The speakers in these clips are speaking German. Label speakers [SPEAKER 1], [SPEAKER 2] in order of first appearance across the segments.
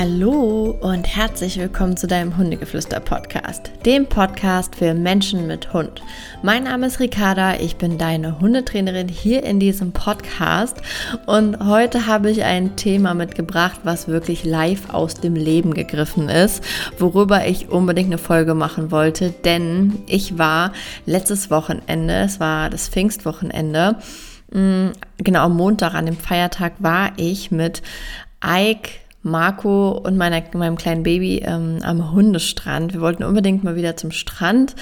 [SPEAKER 1] Hallo und herzlich willkommen zu deinem Hundegeflüster-Podcast, dem Podcast für Menschen mit Hund. Mein Name ist Ricarda, ich bin deine Hundetrainerin hier in diesem Podcast und heute habe ich ein Thema mitgebracht, was wirklich live aus dem Leben gegriffen ist, worüber ich unbedingt eine Folge machen wollte, denn ich war letztes Wochenende, es war das Pfingstwochenende, mm, genau am Montag, an dem Feiertag, war ich mit Ike Marco und meiner, meinem kleinen Baby ähm, am Hundestrand. Wir wollten unbedingt mal wieder zum Strand.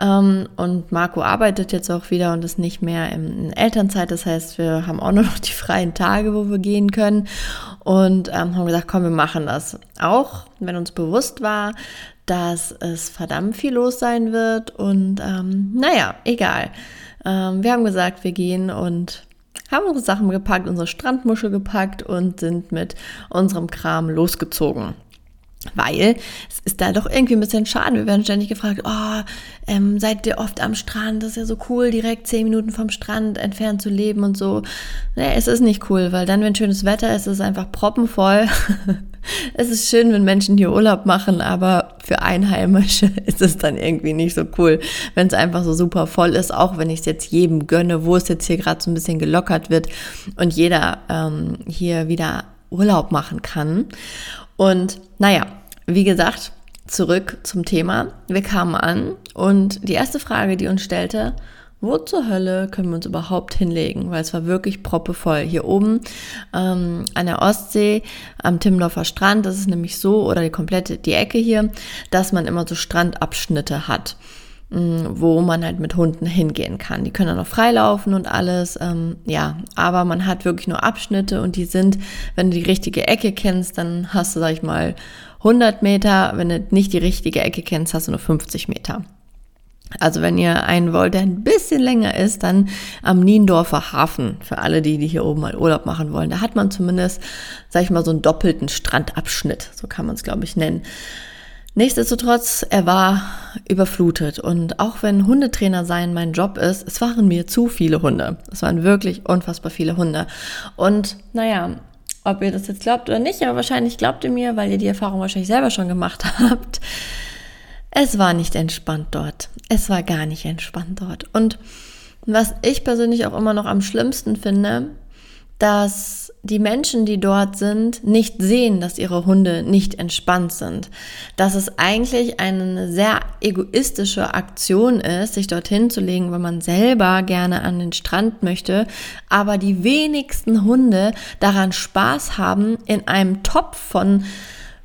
[SPEAKER 1] Ähm, und Marco arbeitet jetzt auch wieder und ist nicht mehr in Elternzeit. Das heißt, wir haben auch nur noch die freien Tage, wo wir gehen können. Und ähm, haben gesagt, komm, wir machen das. Auch wenn uns bewusst war, dass es verdammt viel los sein wird. Und ähm, naja, egal. Ähm, wir haben gesagt, wir gehen und haben unsere Sachen gepackt, unsere Strandmuschel gepackt und sind mit unserem Kram losgezogen. Weil es ist da doch irgendwie ein bisschen schade. Wir werden ständig gefragt, oh, ähm, seid ihr oft am Strand? Das ist ja so cool, direkt zehn Minuten vom Strand entfernt zu leben und so. Nee, es ist nicht cool, weil dann, wenn schönes Wetter ist, ist es einfach proppenvoll. es ist schön, wenn Menschen hier Urlaub machen, aber für Einheimische ist es dann irgendwie nicht so cool, wenn es einfach so super voll ist, auch wenn ich es jetzt jedem gönne, wo es jetzt hier gerade so ein bisschen gelockert wird und jeder ähm, hier wieder Urlaub machen kann. Und naja, wie gesagt, zurück zum Thema. Wir kamen an und die erste Frage, die uns stellte, wo zur Hölle können wir uns überhaupt hinlegen? Weil es war wirklich proppevoll. Hier oben ähm, an der Ostsee, am Timmendorfer Strand, das ist nämlich so, oder die komplette, die Ecke hier, dass man immer so Strandabschnitte hat. Mm, wo man halt mit Hunden hingehen kann. Die können dann auch freilaufen und alles, ähm, ja, aber man hat wirklich nur Abschnitte und die sind, wenn du die richtige Ecke kennst, dann hast du, sag ich mal, 100 Meter, wenn du nicht die richtige Ecke kennst, hast du nur 50 Meter. Also wenn ihr einen wollt, der ein bisschen länger ist, dann am Niendorfer Hafen, für alle die, die hier oben mal Urlaub machen wollen. Da hat man zumindest, sag ich mal, so einen doppelten Strandabschnitt, so kann man es, glaube ich, nennen. Nichtsdestotrotz, er war überflutet. Und auch wenn Hundetrainer sein mein Job ist, es waren mir zu viele Hunde. Es waren wirklich unfassbar viele Hunde. Und naja, ob ihr das jetzt glaubt oder nicht, aber wahrscheinlich glaubt ihr mir, weil ihr die Erfahrung wahrscheinlich selber schon gemacht habt. Es war nicht entspannt dort. Es war gar nicht entspannt dort. Und was ich persönlich auch immer noch am schlimmsten finde, dass die Menschen, die dort sind, nicht sehen, dass ihre Hunde nicht entspannt sind. Dass es eigentlich eine sehr egoistische Aktion ist, sich dorthin zu legen, wenn man selber gerne an den Strand möchte, aber die wenigsten Hunde daran Spaß haben, in einem Topf von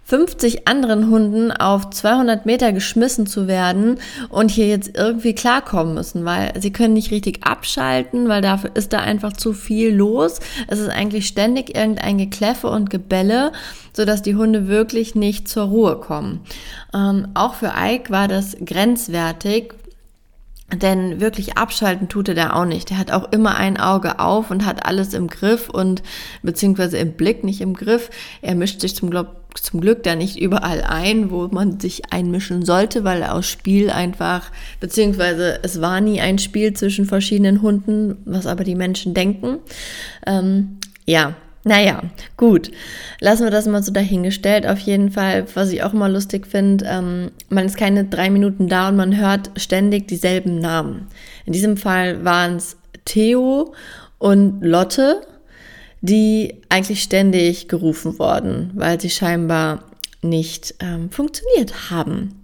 [SPEAKER 1] 50 anderen Hunden auf 200 Meter geschmissen zu werden und hier jetzt irgendwie klarkommen müssen, weil sie können nicht richtig abschalten, weil dafür ist da einfach zu viel los. Es ist eigentlich ständig irgendein Gekläffe und Gebälle, sodass die Hunde wirklich nicht zur Ruhe kommen. Ähm, auch für Ike war das grenzwertig, denn wirklich abschalten tut er da auch nicht. Er hat auch immer ein Auge auf und hat alles im Griff und beziehungsweise im Blick, nicht im Griff. Er mischt sich zum, Glück, zum Glück da nicht überall ein, wo man sich einmischen sollte, weil er aus Spiel einfach, beziehungsweise es war nie ein Spiel zwischen verschiedenen Hunden, was aber die Menschen denken. Ähm, ja, naja, gut. Lassen wir das mal so dahingestellt. Auf jeden Fall, was ich auch immer lustig finde, ähm, man ist keine drei Minuten da und man hört ständig dieselben Namen. In diesem Fall waren es Theo und Lotte, die eigentlich ständig gerufen wurden, weil sie scheinbar nicht ähm, funktioniert haben.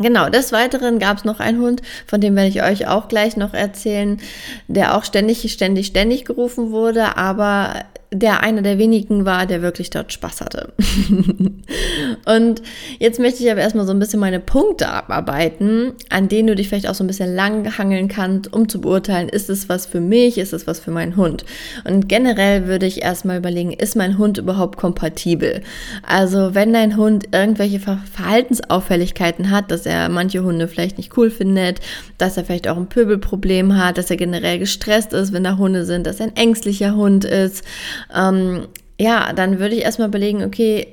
[SPEAKER 1] Genau, des Weiteren gab es noch einen Hund, von dem werde ich euch auch gleich noch erzählen, der auch ständig, ständig, ständig gerufen wurde, aber der einer der wenigen war, der wirklich dort Spaß hatte. und jetzt möchte ich aber erstmal so ein bisschen meine Punkte abarbeiten, an denen du dich vielleicht auch so ein bisschen lang hangeln kannst, um zu beurteilen, ist es was für mich, ist es was für meinen Hund. Und generell würde ich erstmal überlegen, ist mein Hund überhaupt kompatibel? Also wenn dein Hund irgendwelche Verhaltensauffälligkeiten hat, dass er manche Hunde vielleicht nicht cool findet, dass er vielleicht auch ein Pöbelproblem hat, dass er generell gestresst ist, wenn da Hunde sind, dass er ein ängstlicher Hund ist, ähm, ja, dann würde ich erstmal überlegen, okay,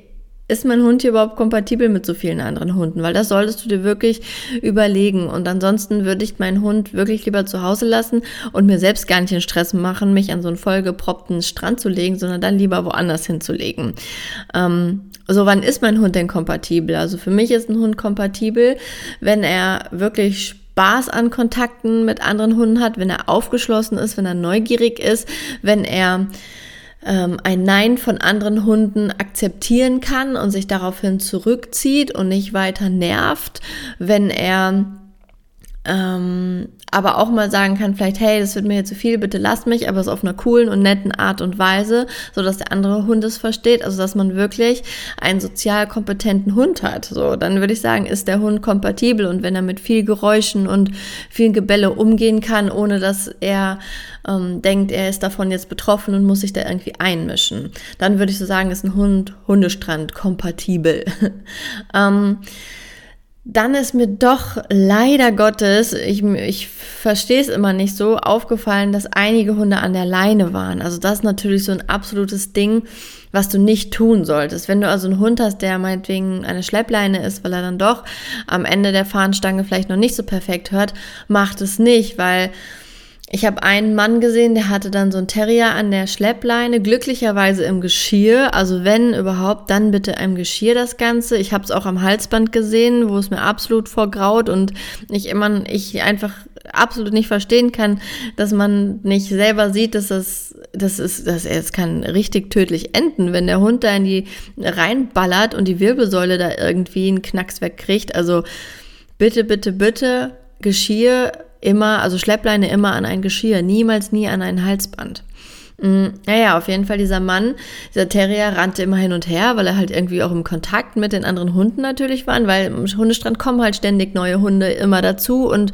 [SPEAKER 1] ist mein Hund hier überhaupt kompatibel mit so vielen anderen Hunden? Weil das solltest du dir wirklich überlegen. Und ansonsten würde ich meinen Hund wirklich lieber zu Hause lassen und mir selbst gar nicht den Stress machen, mich an so einen vollgeproppten Strand zu legen, sondern dann lieber woanders hinzulegen. Ähm, so, wann ist mein Hund denn kompatibel? Also für mich ist ein Hund kompatibel, wenn er wirklich Spaß an Kontakten mit anderen Hunden hat, wenn er aufgeschlossen ist, wenn er neugierig ist, wenn er ähm, ein Nein von anderen Hunden akzeptieren kann und sich daraufhin zurückzieht und nicht weiter nervt, wenn er ähm, aber auch mal sagen kann, vielleicht, hey, das wird mir jetzt zu viel, bitte lasst mich, aber es auf einer coolen und netten Art und Weise, so dass der andere Hund es versteht, also dass man wirklich einen sozial kompetenten Hund hat. So, dann würde ich sagen, ist der Hund kompatibel und wenn er mit viel Geräuschen und viel Gebälle umgehen kann, ohne dass er ähm, denkt, er ist davon jetzt betroffen und muss sich da irgendwie einmischen, dann würde ich so sagen, ist ein Hund Hundestrand kompatibel. ähm, dann ist mir doch leider Gottes, ich, ich verstehe es immer nicht so, aufgefallen, dass einige Hunde an der Leine waren. Also das ist natürlich so ein absolutes Ding, was du nicht tun solltest. Wenn du also einen Hund hast, der meinetwegen eine Schleppleine ist, weil er dann doch am Ende der Fahnenstange vielleicht noch nicht so perfekt hört, macht es nicht, weil ich habe einen Mann gesehen, der hatte dann so ein Terrier an der Schleppleine, glücklicherweise im Geschirr. Also wenn überhaupt, dann bitte im Geschirr das Ganze. Ich habe es auch am Halsband gesehen, wo es mir absolut vorgraut und ich immer, ich einfach absolut nicht verstehen kann, dass man nicht selber sieht, dass das, das ist, dass er es kann richtig tödlich enden, wenn der Hund da in die reinballert und die Wirbelsäule da irgendwie einen Knacks wegkriegt. Also bitte, bitte, bitte Geschirr immer, also Schleppleine immer an ein Geschirr, niemals nie an ein Halsband. Naja, mm, auf jeden Fall dieser Mann, dieser Terrier rannte immer hin und her, weil er halt irgendwie auch im Kontakt mit den anderen Hunden natürlich war, weil im Hundestrand kommen halt ständig neue Hunde immer dazu und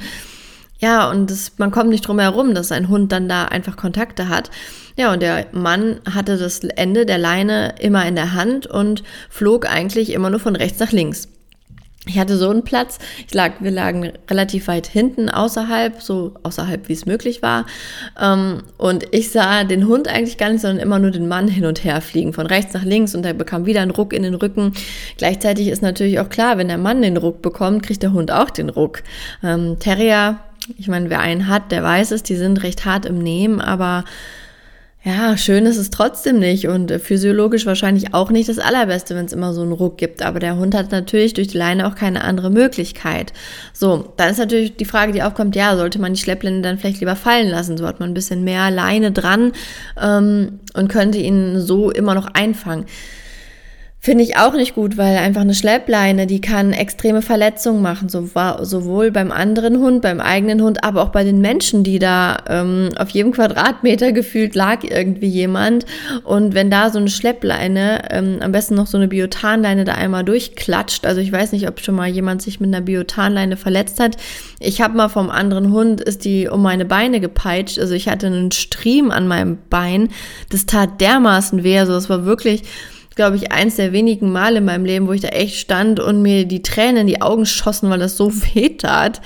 [SPEAKER 1] ja, und das, man kommt nicht drum herum, dass ein Hund dann da einfach Kontakte hat. Ja, und der Mann hatte das Ende der Leine immer in der Hand und flog eigentlich immer nur von rechts nach links. Ich hatte so einen Platz. Ich lag, wir lagen relativ weit hinten außerhalb, so außerhalb wie es möglich war. Ähm, und ich sah den Hund eigentlich gar nicht, sondern immer nur den Mann hin und her fliegen, von rechts nach links und er bekam wieder einen Ruck in den Rücken. Gleichzeitig ist natürlich auch klar, wenn der Mann den Ruck bekommt, kriegt der Hund auch den Ruck. Ähm, Terrier, ich meine, wer einen hat, der weiß es, die sind recht hart im Nehmen, aber ja, schön ist es trotzdem nicht und äh, physiologisch wahrscheinlich auch nicht das Allerbeste, wenn es immer so einen Ruck gibt. Aber der Hund hat natürlich durch die Leine auch keine andere Möglichkeit. So, dann ist natürlich die Frage, die aufkommt, ja, sollte man die Schlepplinde dann vielleicht lieber fallen lassen? So hat man ein bisschen mehr Leine dran ähm, und könnte ihn so immer noch einfangen. Finde ich auch nicht gut, weil einfach eine Schleppleine, die kann extreme Verletzungen machen, sowohl beim anderen Hund, beim eigenen Hund, aber auch bei den Menschen, die da ähm, auf jedem Quadratmeter gefühlt lag irgendwie jemand. Und wenn da so eine Schleppleine, ähm, am besten noch so eine Biotanleine da einmal durchklatscht, also ich weiß nicht, ob schon mal jemand sich mit einer Biotanleine verletzt hat. Ich habe mal vom anderen Hund, ist die um meine Beine gepeitscht, also ich hatte einen Striemen an meinem Bein, das tat dermaßen weh, also es war wirklich glaube ich, eins der wenigen Male in meinem Leben, wo ich da echt stand und mir die Tränen in die Augen schossen, weil das so weh tat.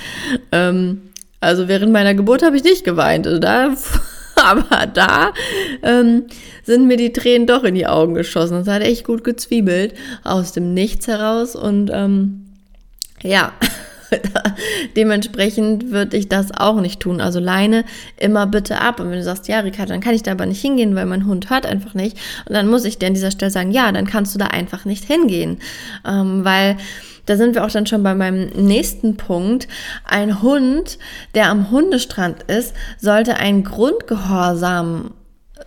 [SPEAKER 1] Ähm, also während meiner Geburt habe ich nicht geweint. Also da, aber da ähm, sind mir die Tränen doch in die Augen geschossen. Das hat echt gut gezwiebelt aus dem Nichts heraus und ähm, ja. Dementsprechend würde ich das auch nicht tun. Also Leine immer bitte ab. Und wenn du sagst, ja, Ricardo, dann kann ich da aber nicht hingehen, weil mein Hund hört einfach nicht. Und dann muss ich dir an dieser Stelle sagen, ja, dann kannst du da einfach nicht hingehen. Ähm, weil da sind wir auch dann schon bei meinem nächsten Punkt. Ein Hund, der am Hundestrand ist, sollte einen Grundgehorsam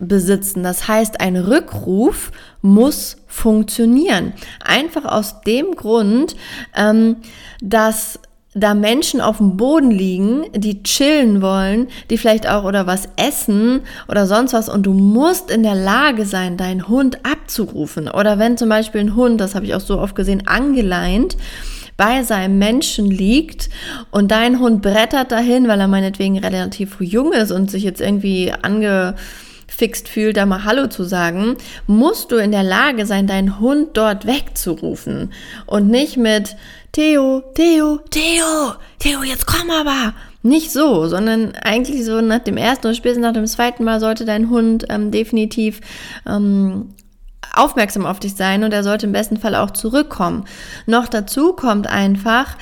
[SPEAKER 1] besitzen. Das heißt, ein Rückruf muss funktionieren. Einfach aus dem Grund, ähm, dass da Menschen auf dem Boden liegen, die chillen wollen, die vielleicht auch oder was essen oder sonst was und du musst in der Lage sein, deinen Hund abzurufen. Oder wenn zum Beispiel ein Hund, das habe ich auch so oft gesehen, angeleint, bei seinem Menschen liegt und dein Hund brettert dahin, weil er meinetwegen relativ jung ist und sich jetzt irgendwie angefixt fühlt, da mal Hallo zu sagen, musst du in der Lage sein, deinen Hund dort wegzurufen und nicht mit Theo, Theo, Theo, Theo, jetzt komm aber. Nicht so, sondern eigentlich so nach dem ersten oder spätestens nach dem zweiten Mal sollte dein Hund ähm, definitiv ähm, aufmerksam auf dich sein und er sollte im besten Fall auch zurückkommen. Noch dazu kommt einfach,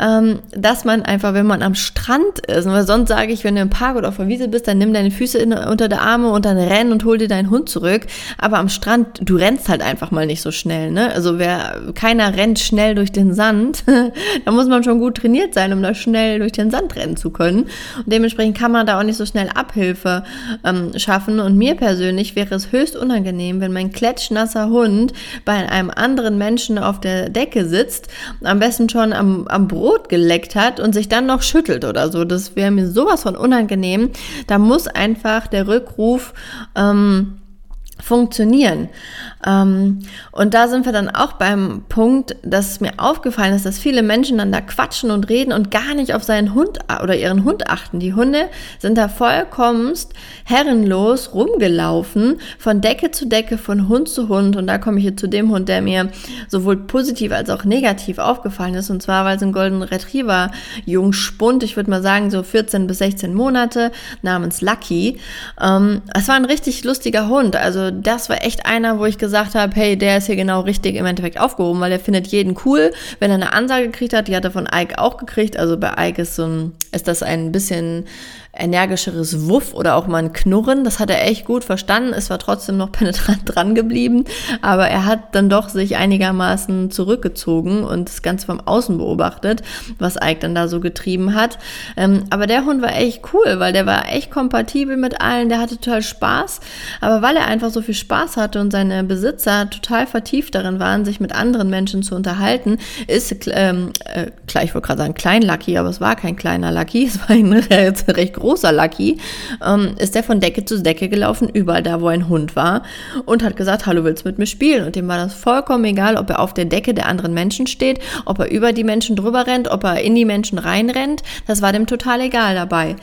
[SPEAKER 1] ähm, dass man einfach, wenn man am Strand ist, weil sonst sage ich, wenn du im Park oder auf der Wiese bist, dann nimm deine Füße in, unter der Arme und dann renn und hol dir deinen Hund zurück. Aber am Strand, du rennst halt einfach mal nicht so schnell. Ne? Also wer keiner rennt schnell durch den Sand, da muss man schon gut trainiert sein, um da schnell durch den Sand rennen zu können. Und dementsprechend kann man da auch nicht so schnell Abhilfe ähm, schaffen. Und mir persönlich wäre es höchst unangenehm, wenn mein klatschnasser Hund bei einem anderen Menschen auf der Decke sitzt, am besten schon am, am Brot geleckt hat und sich dann noch schüttelt oder so. Das wäre mir sowas von unangenehm. Da muss einfach der Rückruf ähm, funktionieren. Ähm, und da sind wir dann auch beim Punkt, dass mir aufgefallen ist, dass viele Menschen dann da quatschen und reden und gar nicht auf seinen Hund oder ihren Hund achten. Die Hunde sind da vollkommenst herrenlos rumgelaufen, von Decke zu Decke, von Hund zu Hund. Und da komme ich jetzt zu dem Hund, der mir sowohl positiv als auch negativ aufgefallen ist. Und zwar, weil es ein Golden Retriever Jungspund, ich würde mal sagen so 14 bis 16 Monate, namens Lucky. Ähm, es war ein richtig lustiger Hund. Also das war echt einer, wo ich gesagt habe, hey, der ist hier genau richtig im Endeffekt aufgehoben, weil er findet jeden cool. Wenn er eine Ansage gekriegt hat, die hat er von Ike auch gekriegt. Also bei Ike ist so ein, ist das ein bisschen energischeres Wuff oder auch mal ein Knurren. Das hat er echt gut verstanden. Es war trotzdem noch penetrant dran geblieben, aber er hat dann doch sich einigermaßen zurückgezogen und das Ganze vom Außen beobachtet, was Ike dann da so getrieben hat. Ähm, aber der Hund war echt cool, weil der war echt kompatibel mit allen. Der hatte total Spaß. Aber weil er einfach so viel Spaß hatte und seine Besitzer total vertieft darin waren, sich mit anderen Menschen zu unterhalten, ist, ähm, äh, klar, ich wollte gerade sagen klein Lucky, aber es war kein kleiner Lucky, es war ein recht großer großer Lucky, ähm, ist er von Decke zu Decke gelaufen, überall da, wo ein Hund war und hat gesagt, hallo, willst du mit mir spielen? Und dem war das vollkommen egal, ob er auf der Decke der anderen Menschen steht, ob er über die Menschen drüber rennt, ob er in die Menschen reinrennt. Das war dem total egal dabei.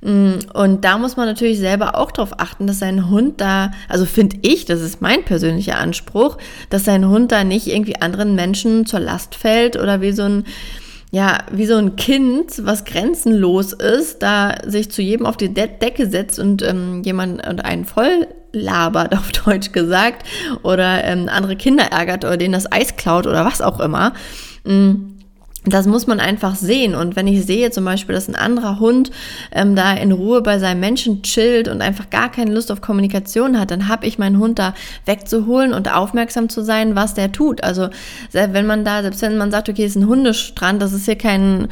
[SPEAKER 1] Mm, und da muss man natürlich selber auch darauf achten, dass sein Hund da, also finde ich, das ist mein persönlicher Anspruch, dass sein Hund da nicht irgendwie anderen Menschen zur Last fällt oder wie so ein, ja, wie so ein Kind, was grenzenlos ist, da sich zu jedem auf die De Decke setzt und ähm, jemand und einen voll labert, auf Deutsch gesagt, oder ähm, andere Kinder ärgert oder denen das Eis klaut oder was auch immer. Mhm das muss man einfach sehen. Und wenn ich sehe zum Beispiel, dass ein anderer Hund ähm, da in Ruhe bei seinem Menschen chillt und einfach gar keine Lust auf Kommunikation hat, dann habe ich meinen Hund da wegzuholen und aufmerksam zu sein, was der tut. Also wenn man da, selbst wenn man sagt, okay, ist ein Hundestrand, das ist hier kein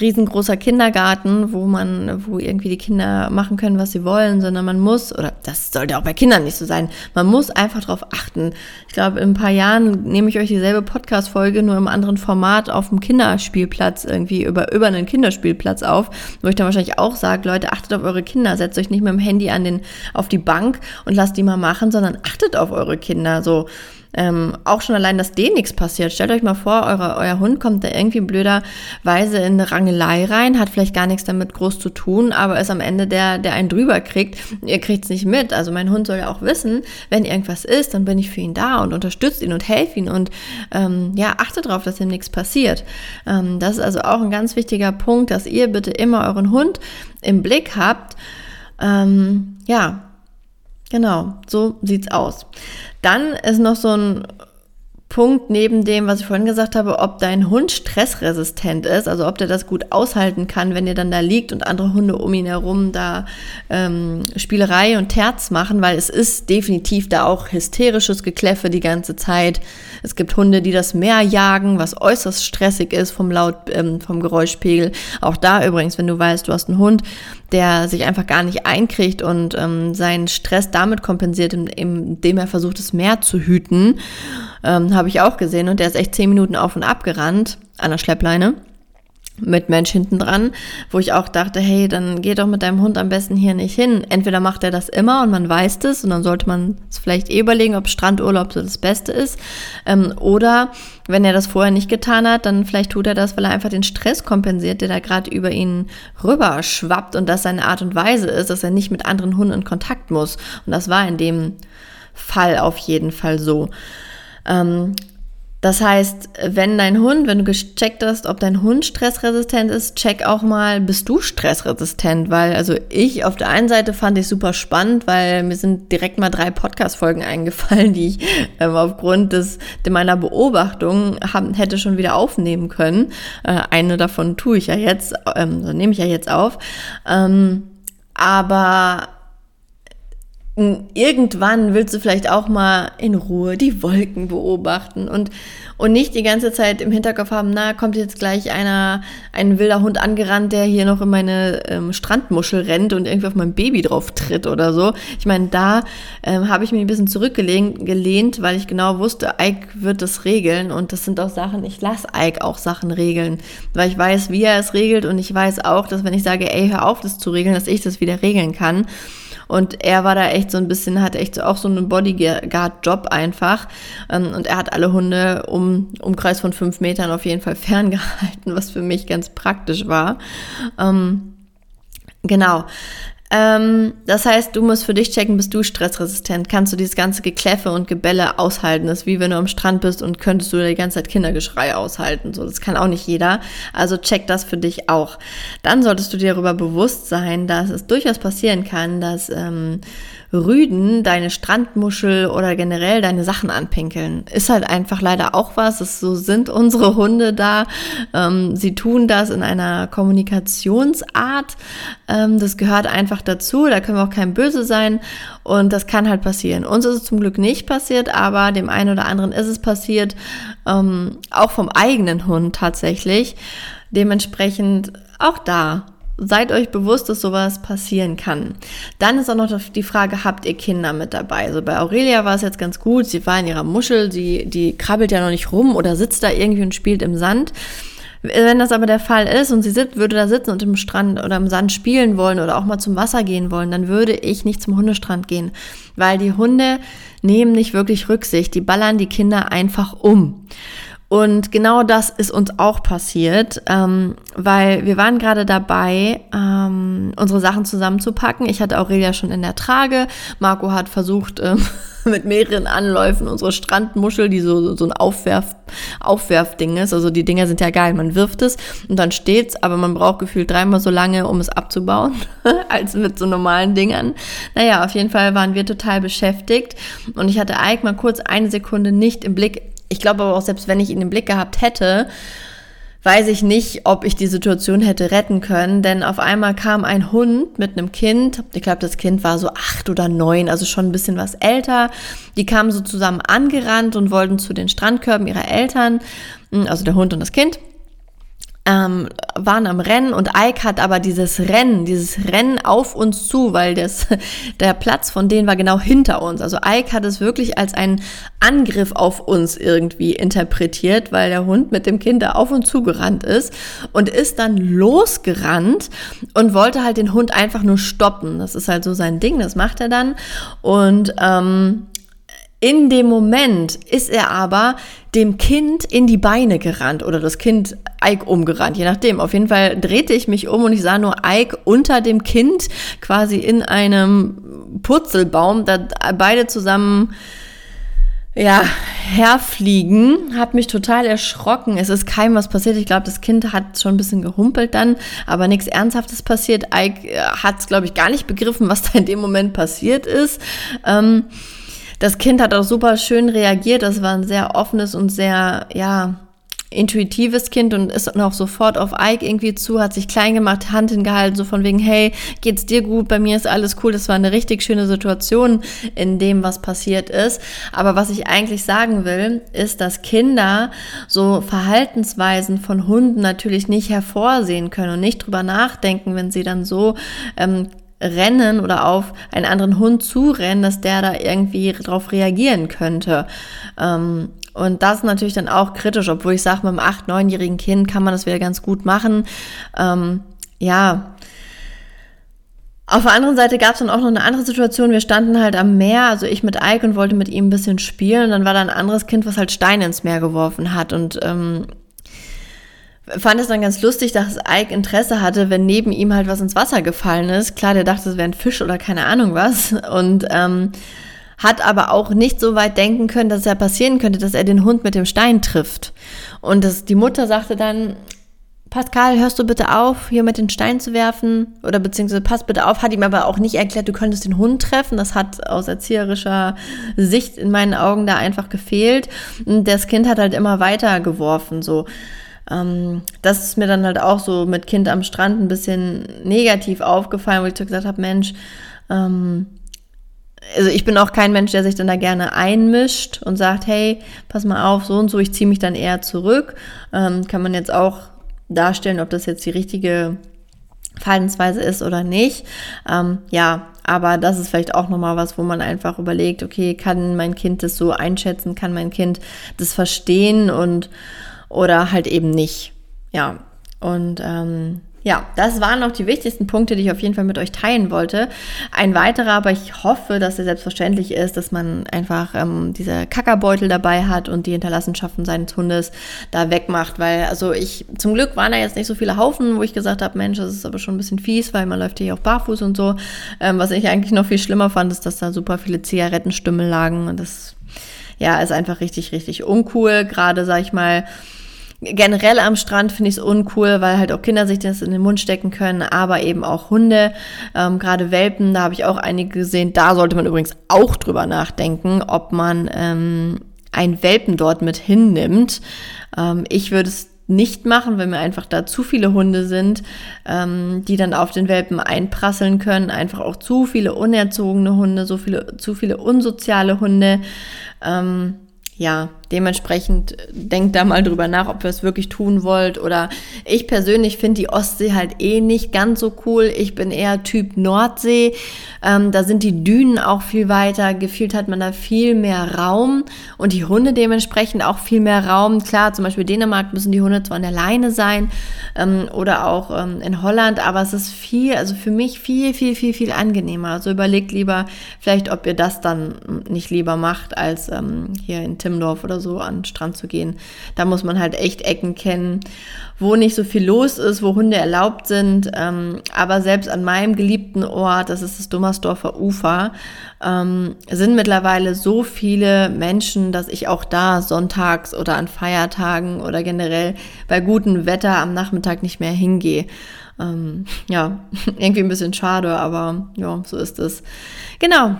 [SPEAKER 1] riesengroßer Kindergarten, wo man, wo irgendwie die Kinder machen können, was sie wollen, sondern man muss, oder das sollte auch bei Kindern nicht so sein, man muss einfach darauf achten. Ich glaube, in ein paar Jahren nehme ich euch dieselbe Podcast-Folge nur im anderen Format auf dem Kinderspielplatz irgendwie über, über einen Kinderspielplatz auf, wo ich dann wahrscheinlich auch sage, Leute, achtet auf eure Kinder, setzt euch nicht mit dem Handy an den, auf die Bank und lasst die mal machen, sondern achtet auf eure Kinder, so. Ähm, auch schon allein, dass denen nichts passiert. Stellt euch mal vor, eure, euer Hund kommt da irgendwie blöderweise in eine Rangelei rein, hat vielleicht gar nichts damit groß zu tun, aber ist am Ende der, der einen drüber kriegt. Ihr kriegt es nicht mit. Also mein Hund soll ja auch wissen, wenn irgendwas ist, dann bin ich für ihn da und unterstütze ihn und helfe ihn und ähm, ja, achtet darauf, dass ihm nichts passiert. Ähm, das ist also auch ein ganz wichtiger Punkt, dass ihr bitte immer euren Hund im Blick habt. Ähm, ja, genau, so sieht's aus. Dann ist noch so ein Punkt neben dem, was ich vorhin gesagt habe, ob dein Hund stressresistent ist, also ob der das gut aushalten kann, wenn ihr dann da liegt und andere Hunde um ihn herum da ähm, Spielerei und Terz machen, weil es ist definitiv da auch hysterisches Gekläffe die ganze Zeit. Es gibt Hunde, die das Meer jagen, was äußerst stressig ist vom Laut, ähm, vom Geräuschpegel. Auch da übrigens, wenn du weißt, du hast einen Hund, der sich einfach gar nicht einkriegt und ähm, seinen Stress damit kompensiert, indem er versucht, das Meer zu hüten ähm, habe ich auch gesehen. Und der ist echt zehn Minuten auf und ab gerannt an der Schleppleine mit Mensch hinten dran, wo ich auch dachte, hey, dann geh doch mit deinem Hund am besten hier nicht hin. Entweder macht er das immer und man weiß das und dann sollte man es vielleicht eh überlegen, ob Strandurlaub so das Beste ist. Ähm, oder wenn er das vorher nicht getan hat, dann vielleicht tut er das, weil er einfach den Stress kompensiert, der da gerade über ihn rüber schwappt und das seine Art und Weise ist, dass er nicht mit anderen Hunden in Kontakt muss. Und das war in dem Fall auf jeden Fall so. Ähm, Das heißt, wenn dein Hund, wenn du gecheckt hast, ob dein Hund stressresistent ist, check auch mal, bist du stressresistent? Weil, also ich auf der einen Seite fand ich super spannend, weil mir sind direkt mal drei Podcast-Folgen eingefallen, die ich ähm, aufgrund des, meiner Beobachtung haben, hätte schon wieder aufnehmen können. Äh, eine davon tue ich ja jetzt, ähm, nehme ich ja jetzt auf. Ähm, aber irgendwann willst du vielleicht auch mal in Ruhe die Wolken beobachten und, und nicht die ganze Zeit im Hinterkopf haben, na, kommt jetzt gleich einer, ein wilder Hund angerannt, der hier noch in meine ähm, Strandmuschel rennt und irgendwie auf mein Baby drauf tritt oder so. Ich meine, da ähm, habe ich mich ein bisschen zurückgelehnt, weil ich genau wusste, Ike wird das regeln und das sind auch Sachen, ich lasse Ike auch Sachen regeln, weil ich weiß, wie er es regelt und ich weiß auch, dass wenn ich sage, ey, hör auf, das zu regeln, dass ich das wieder regeln kann. Und er war da echt so ein bisschen, hat echt auch so einen Bodyguard-Job einfach. Ähm, und er hat alle Hunde um Umkreis von fünf Metern auf jeden Fall ferngehalten, was für mich ganz praktisch war. Ähm, genau. Ähm, das heißt, du musst für dich checken, bist du stressresistent? Kannst du dieses ganze Gekläffe und Gebälle aushalten? Das ist wie wenn du am Strand bist und könntest du die ganze Zeit Kindergeschrei aushalten. So, das kann auch nicht jeder. Also check das für dich auch. Dann solltest du dir darüber bewusst sein, dass es durchaus passieren kann, dass ähm, Rüden deine Strandmuschel oder generell deine Sachen anpinkeln. Ist halt einfach leider auch was. Es, so sind unsere Hunde da. Ähm, sie tun das in einer Kommunikationsart. Ähm, das gehört einfach dazu. Da können wir auch kein Böse sein. Und das kann halt passieren. Uns ist es zum Glück nicht passiert, aber dem einen oder anderen ist es passiert. Ähm, auch vom eigenen Hund tatsächlich. Dementsprechend auch da Seid euch bewusst, dass sowas passieren kann. Dann ist auch noch die Frage, habt ihr Kinder mit dabei? Also bei Aurelia war es jetzt ganz gut, sie war in ihrer Muschel, sie, die krabbelt ja noch nicht rum oder sitzt da irgendwie und spielt im Sand. Wenn das aber der Fall ist und sie sit, würde da sitzen und im Strand oder im Sand spielen wollen oder auch mal zum Wasser gehen wollen, dann würde ich nicht zum Hundestrand gehen, weil die Hunde nehmen nicht wirklich Rücksicht, die ballern die Kinder einfach um. Und genau das ist uns auch passiert, ähm, weil wir waren gerade dabei, ähm, unsere Sachen zusammenzupacken. Ich hatte Aurelia schon in der Trage. Marco hat versucht, ähm, mit mehreren Anläufen unsere Strandmuschel, die so, so ein Aufwerf, Aufwerfding ist. Also die Dinger sind ja geil. Man wirft es und dann steht's, aber man braucht gefühlt dreimal so lange, um es abzubauen, als mit so normalen Dingern. Naja, auf jeden Fall waren wir total beschäftigt und ich hatte Ike mal kurz eine Sekunde nicht im Blick ich glaube aber auch, selbst wenn ich ihn im Blick gehabt hätte, weiß ich nicht, ob ich die Situation hätte retten können, denn auf einmal kam ein Hund mit einem Kind, ich glaube, das Kind war so acht oder neun, also schon ein bisschen was älter, die kamen so zusammen angerannt und wollten zu den Strandkörben ihrer Eltern, also der Hund und das Kind ähm, waren am Rennen und Ike hat aber dieses Rennen, dieses Rennen auf uns zu, weil das, der Platz von denen war genau hinter uns. Also Ike hat es wirklich als einen Angriff auf uns irgendwie interpretiert, weil der Hund mit dem Kind da auf uns zugerannt ist und ist dann losgerannt und wollte halt den Hund einfach nur stoppen. Das ist halt so sein Ding, das macht er dann. Und ähm, in dem Moment ist er aber dem Kind in die Beine gerannt oder das Kind Ike umgerannt, je nachdem. Auf jeden Fall drehte ich mich um und ich sah nur Ike unter dem Kind quasi in einem Purzelbaum, da beide zusammen ja, herfliegen, hat mich total erschrocken. Es ist keinem was passiert. Ich glaube, das Kind hat schon ein bisschen gehumpelt dann, aber nichts Ernsthaftes passiert. Ike äh, hat es, glaube ich, gar nicht begriffen, was da in dem Moment passiert ist. Ähm, das Kind hat auch super schön reagiert. Das war ein sehr offenes und sehr, ja, intuitives Kind und ist auch sofort auf Ike irgendwie zu, hat sich klein gemacht, Hand hingehalten, so von wegen, hey, geht's dir gut? Bei mir ist alles cool. Das war eine richtig schöne Situation in dem, was passiert ist. Aber was ich eigentlich sagen will, ist, dass Kinder so Verhaltensweisen von Hunden natürlich nicht hervorsehen können und nicht drüber nachdenken, wenn sie dann so ähm, rennen oder auf einen anderen Hund zurennen, dass der da irgendwie drauf reagieren könnte. Ähm, und das ist natürlich dann auch kritisch, obwohl ich sage, mit einem acht-, neunjährigen Kind kann man das wieder ganz gut machen. Ähm, ja. Auf der anderen Seite gab es dann auch noch eine andere Situation. Wir standen halt am Meer, also ich mit Ike und wollte mit ihm ein bisschen spielen. Und dann war da ein anderes Kind, was halt Steine ins Meer geworfen hat. Und ähm, fand es dann ganz lustig, dass Ike Interesse hatte, wenn neben ihm halt was ins Wasser gefallen ist. Klar, der dachte, es wäre ein Fisch oder keine Ahnung was. Und ähm, hat aber auch nicht so weit denken können, dass es ja passieren könnte, dass er den Hund mit dem Stein trifft. Und das, die Mutter sagte dann, Pascal, hörst du bitte auf, hier mit den Steinen zu werfen? Oder beziehungsweise pass bitte auf, hat ihm aber auch nicht erklärt, du könntest den Hund treffen. Das hat aus erzieherischer Sicht in meinen Augen da einfach gefehlt. Und das Kind hat halt immer weiter geworfen, so. Ähm, das ist mir dann halt auch so mit Kind am Strand ein bisschen negativ aufgefallen, wo ich so gesagt habe, Mensch, ähm, also ich bin auch kein Mensch, der sich dann da gerne einmischt und sagt, hey, pass mal auf, so und so, ich ziehe mich dann eher zurück. Ähm, kann man jetzt auch darstellen, ob das jetzt die richtige Verhaltensweise ist oder nicht. Ähm, ja, aber das ist vielleicht auch nochmal was, wo man einfach überlegt, okay, kann mein Kind das so einschätzen, kann mein Kind das verstehen und oder halt eben nicht. Ja, und ähm, ja, das waren noch die wichtigsten Punkte, die ich auf jeden Fall mit euch teilen wollte. Ein weiterer, aber ich hoffe, dass er selbstverständlich ist, dass man einfach ähm, diese Kackerbeutel dabei hat und die Hinterlassenschaften seines Hundes da wegmacht, weil also ich, zum Glück waren da jetzt nicht so viele Haufen, wo ich gesagt habe, Mensch, das ist aber schon ein bisschen fies, weil man läuft hier auch barfuß und so. Ähm, was ich eigentlich noch viel schlimmer fand, ist, dass da super viele Zigarettenstümmel lagen und das, ja, ist einfach richtig, richtig uncool. Gerade, sag ich mal, Generell am Strand finde ich es uncool, weil halt auch Kinder sich das in den Mund stecken können, aber eben auch Hunde, ähm, gerade Welpen, da habe ich auch einige gesehen. Da sollte man übrigens auch drüber nachdenken, ob man ähm, einen Welpen dort mit hinnimmt. Ähm, ich würde es nicht machen, wenn mir einfach da zu viele Hunde sind, ähm, die dann auf den Welpen einprasseln können. Einfach auch zu viele unerzogene Hunde, so viele, zu viele unsoziale Hunde. Ähm, ja, dementsprechend denkt da mal drüber nach, ob ihr es wirklich tun wollt. Oder ich persönlich finde die Ostsee halt eh nicht ganz so cool. Ich bin eher Typ Nordsee. Ähm, da sind die Dünen auch viel weiter. Gefühlt hat man da viel mehr Raum und die Hunde dementsprechend auch viel mehr Raum. Klar, zum Beispiel Dänemark müssen die Hunde zwar an der Leine sein ähm, oder auch ähm, in Holland, aber es ist viel, also für mich viel, viel, viel, viel angenehmer. Also überlegt lieber vielleicht, ob ihr das dann nicht lieber macht, als ähm, hier in Timmendorf so an den Strand zu gehen. Da muss man halt echt Ecken kennen, wo nicht so viel los ist, wo Hunde erlaubt sind. Ähm, aber selbst an meinem geliebten Ort, das ist das Dummersdorfer Ufer, ähm, sind mittlerweile so viele Menschen, dass ich auch da sonntags oder an Feiertagen oder generell bei gutem Wetter am Nachmittag nicht mehr hingehe. Ähm, ja, irgendwie ein bisschen schade, aber ja, so ist es. Genau.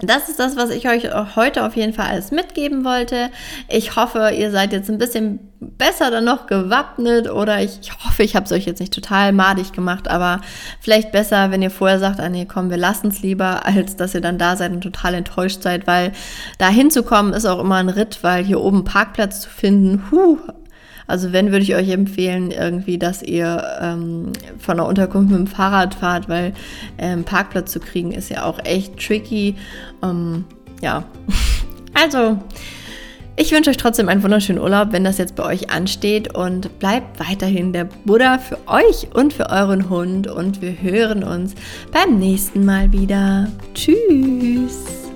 [SPEAKER 1] Das ist das, was ich euch heute auf jeden Fall alles mitgeben wollte. Ich hoffe, ihr seid jetzt ein bisschen besser dann noch gewappnet oder ich, ich hoffe, ich habe es euch jetzt nicht total madig gemacht, aber vielleicht besser, wenn ihr vorher sagt, ah nee, komm, wir lassen es lieber, als dass ihr dann da seid und total enttäuscht seid, weil da hinzukommen ist auch immer ein Ritt, weil hier oben Parkplatz zu finden, huh, also wenn, würde ich euch empfehlen, irgendwie, dass ihr ähm, von der Unterkunft mit dem Fahrrad fahrt, weil ähm, Parkplatz zu kriegen ist ja auch echt tricky. Ähm, ja, also ich wünsche euch trotzdem einen wunderschönen Urlaub, wenn das jetzt bei euch ansteht und bleibt weiterhin der Buddha für euch und für euren Hund und wir hören uns beim nächsten Mal wieder. Tschüss!